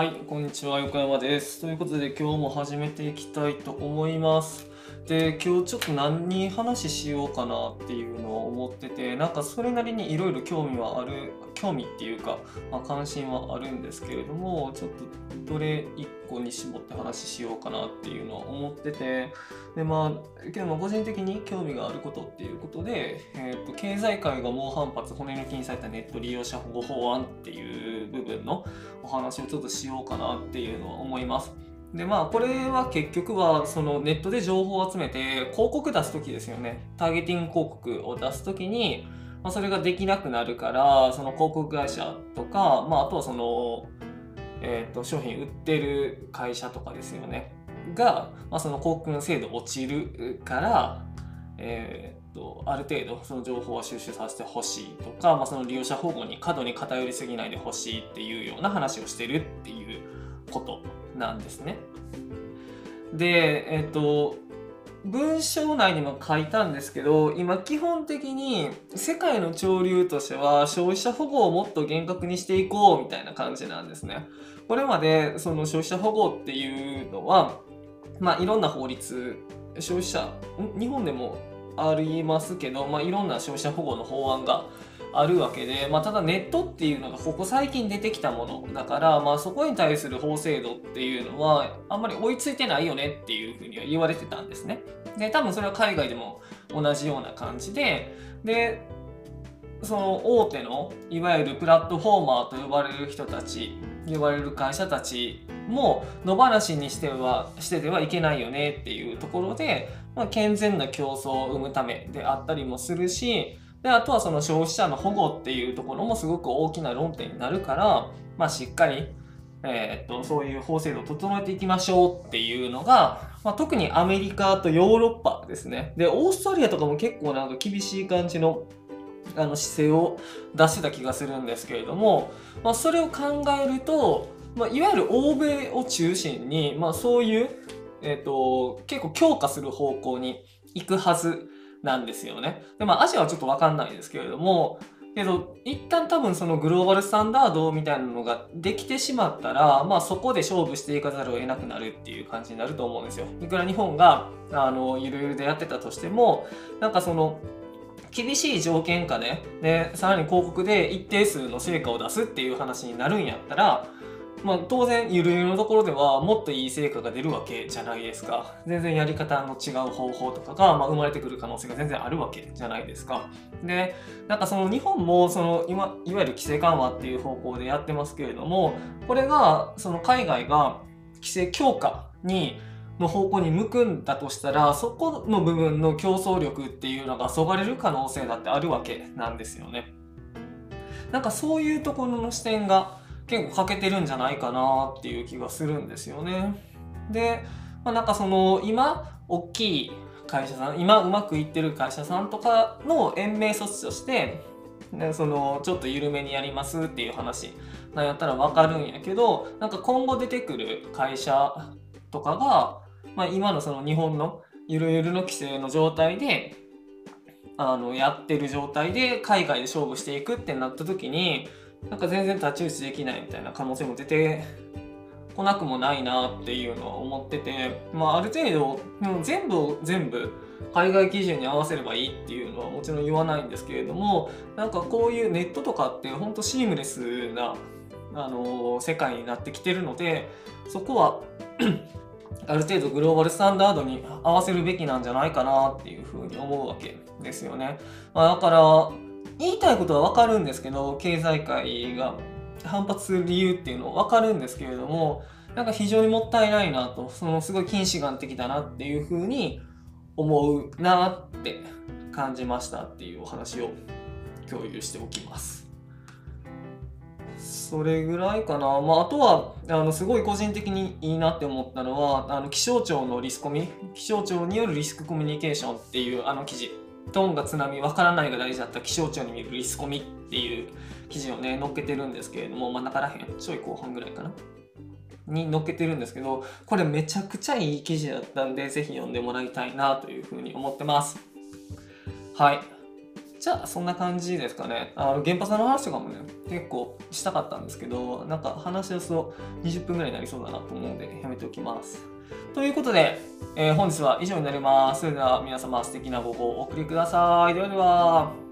はい、こんにちは、横山です。ということで、今日も始めていきたいと思います。で、今日ちょっと何に話しようかなっていうのを思ってて、なんかそれなりにいろいろ興味はある、興味っていうか、まあ、関心はあるんですけれども、ちょっとどれ一個に絞って話しようかなっていうのを思ってて、で、まあ、けどまあ個人的に興味があることっていうことで、えーと経済界が猛反発、骨抜きにされたネット利用者保護法案っていう部分のお話をちょっとしようかなっていうのは思います。でまあこれは結局はそのネットで情報を集めて広告出す時ですよね。ターゲティング広告を出す時に、まあ、それができなくなるからその広告会社とか、まあ、あとはその、えー、と商品売ってる会社とかですよね。が、まあ、その広告の精度落ちるから、えーとある程度その情報を収集させてほしいとか、まあ、その利用者保護に過度に偏りすぎないでほしいっていうような話をしてるっていうこと。なんですね。で、えっ、と文章内にも書いたんですけど今基本的に世界の潮流としては消費者保護をもっと厳格にしていこうみたいな感じなんですね。これまでその消費者保護っていうのは、まあ、いろんな法律消費者日本でもありますけど、まあ、いろんな消費者保護の法案があるわけで、まあ、ただネットっていうのがここ最近出てきたものだから、まあ、そこに対する法制度っていうのはあんまり追いついてないよねっていうふうには言われてたんですね。で多分それは海外でも同じような感じででその大手のいわゆるプラットフォーマーと呼ばれる人たち呼ばれる会社たちも野放しにしてはしててはいけないよねっていうところで、まあ、健全な競争を生むためであったりもするしであとはその消費者の保護っていうところもすごく大きな論点になるから、まあ、しっかり、えーっとそういう法制度を整えていきましょうっていうのが、まあ、特にアメリカとヨーロッパですね。でオーストラリアとかも結構なんか厳しい感じのあの姿勢を出してた気がするんですけれども、まあ、それを考えると、まあ、いわゆる欧米を中心に、まあ、そういう、えー、と結構強化する方向に行くはずなんですよね。でまあアジアはちょっと分かんないですけれどもけど一旦多分そのグローバルスタンダードみたいなのができてしまったら、まあ、そこで勝負していかざるを得なくなるっていう感じになると思うんですよ。いくら日本があのゆるゆるでやってたとしてもなんかその厳しい条件下ででさらに広告で一定数の成果を出すっていう話になるんやったら、まあ、当然ゆるゆるのところではもっといい成果が出るわけじゃないですか全然やり方の違う方法とかが、まあ、生まれてくる可能性が全然あるわけじゃないですかでなんかその日本もその今いわゆる規制緩和っていう方向でやってますけれどもこれがその海外が規制強化にの方向に向くんだとしたらそこの部分の競争力っていうのがそがれる可能性だってあるわけなんですよね。なんかそういうところの視点が結構欠けてるんじゃないかなっていう気がするんですよね。で、まあ、なんかその今大きい会社さん今うまくいってる会社さんとかの延命措置としてね、そのちょっと緩めにやりますっていう話なんやったら分かるんやけどなんか今後出てくる会社とかが、まあ、今のその日本のゆるゆるの規制の状態であのやってる状態で海外で勝負していくってなった時になんか全然太刀打ちできないみたいな可能性も出てこなくもないなっていうのは思ってて、まあ、ある程度でも全部を全部海外基準に合わせればいいっていうのはもちろん言わないんですけれどもなんかこういうネットとかって本当シームレスなあの世界になってきてるのでそこは ある程度グローバルスタンダードに合わせるべきなんじゃないかなっていうふうに思うわけですよね。まあ、だから言いたいことは分かるんですけど経済界が反発する理由っていうのは分かるんですけれどもなんか非常にもったいないなとそのすごい近視眼的だなっていうふうに思うなって感じましたっていうお話を共有しておきます。それぐらいかな、まあ、あとはあのすごい個人的にいいなって思ったのはあの気象庁のリスコミ気象庁によるリスクコミュニケーションっていうあの記事トンが津波わからないが大事だった気象庁に見るリスコミっていう記事をね載っけてるんですけれども真ん中らへんちょい後半ぐらいかな。に載っけてるんですけどこれめちゃくちゃいい記事だったんで是非読んでもらいたいなというふうに思ってます。はい。じゃあそんな感じですかね。あの原発の話とかもね、結構したかったんですけど、なんか話し出すと20分ぐらいになりそうだなと思うんで、やめておきます。ということで、えー本日は以上になります。それでは皆様素敵な午後をお送りください。ではでは。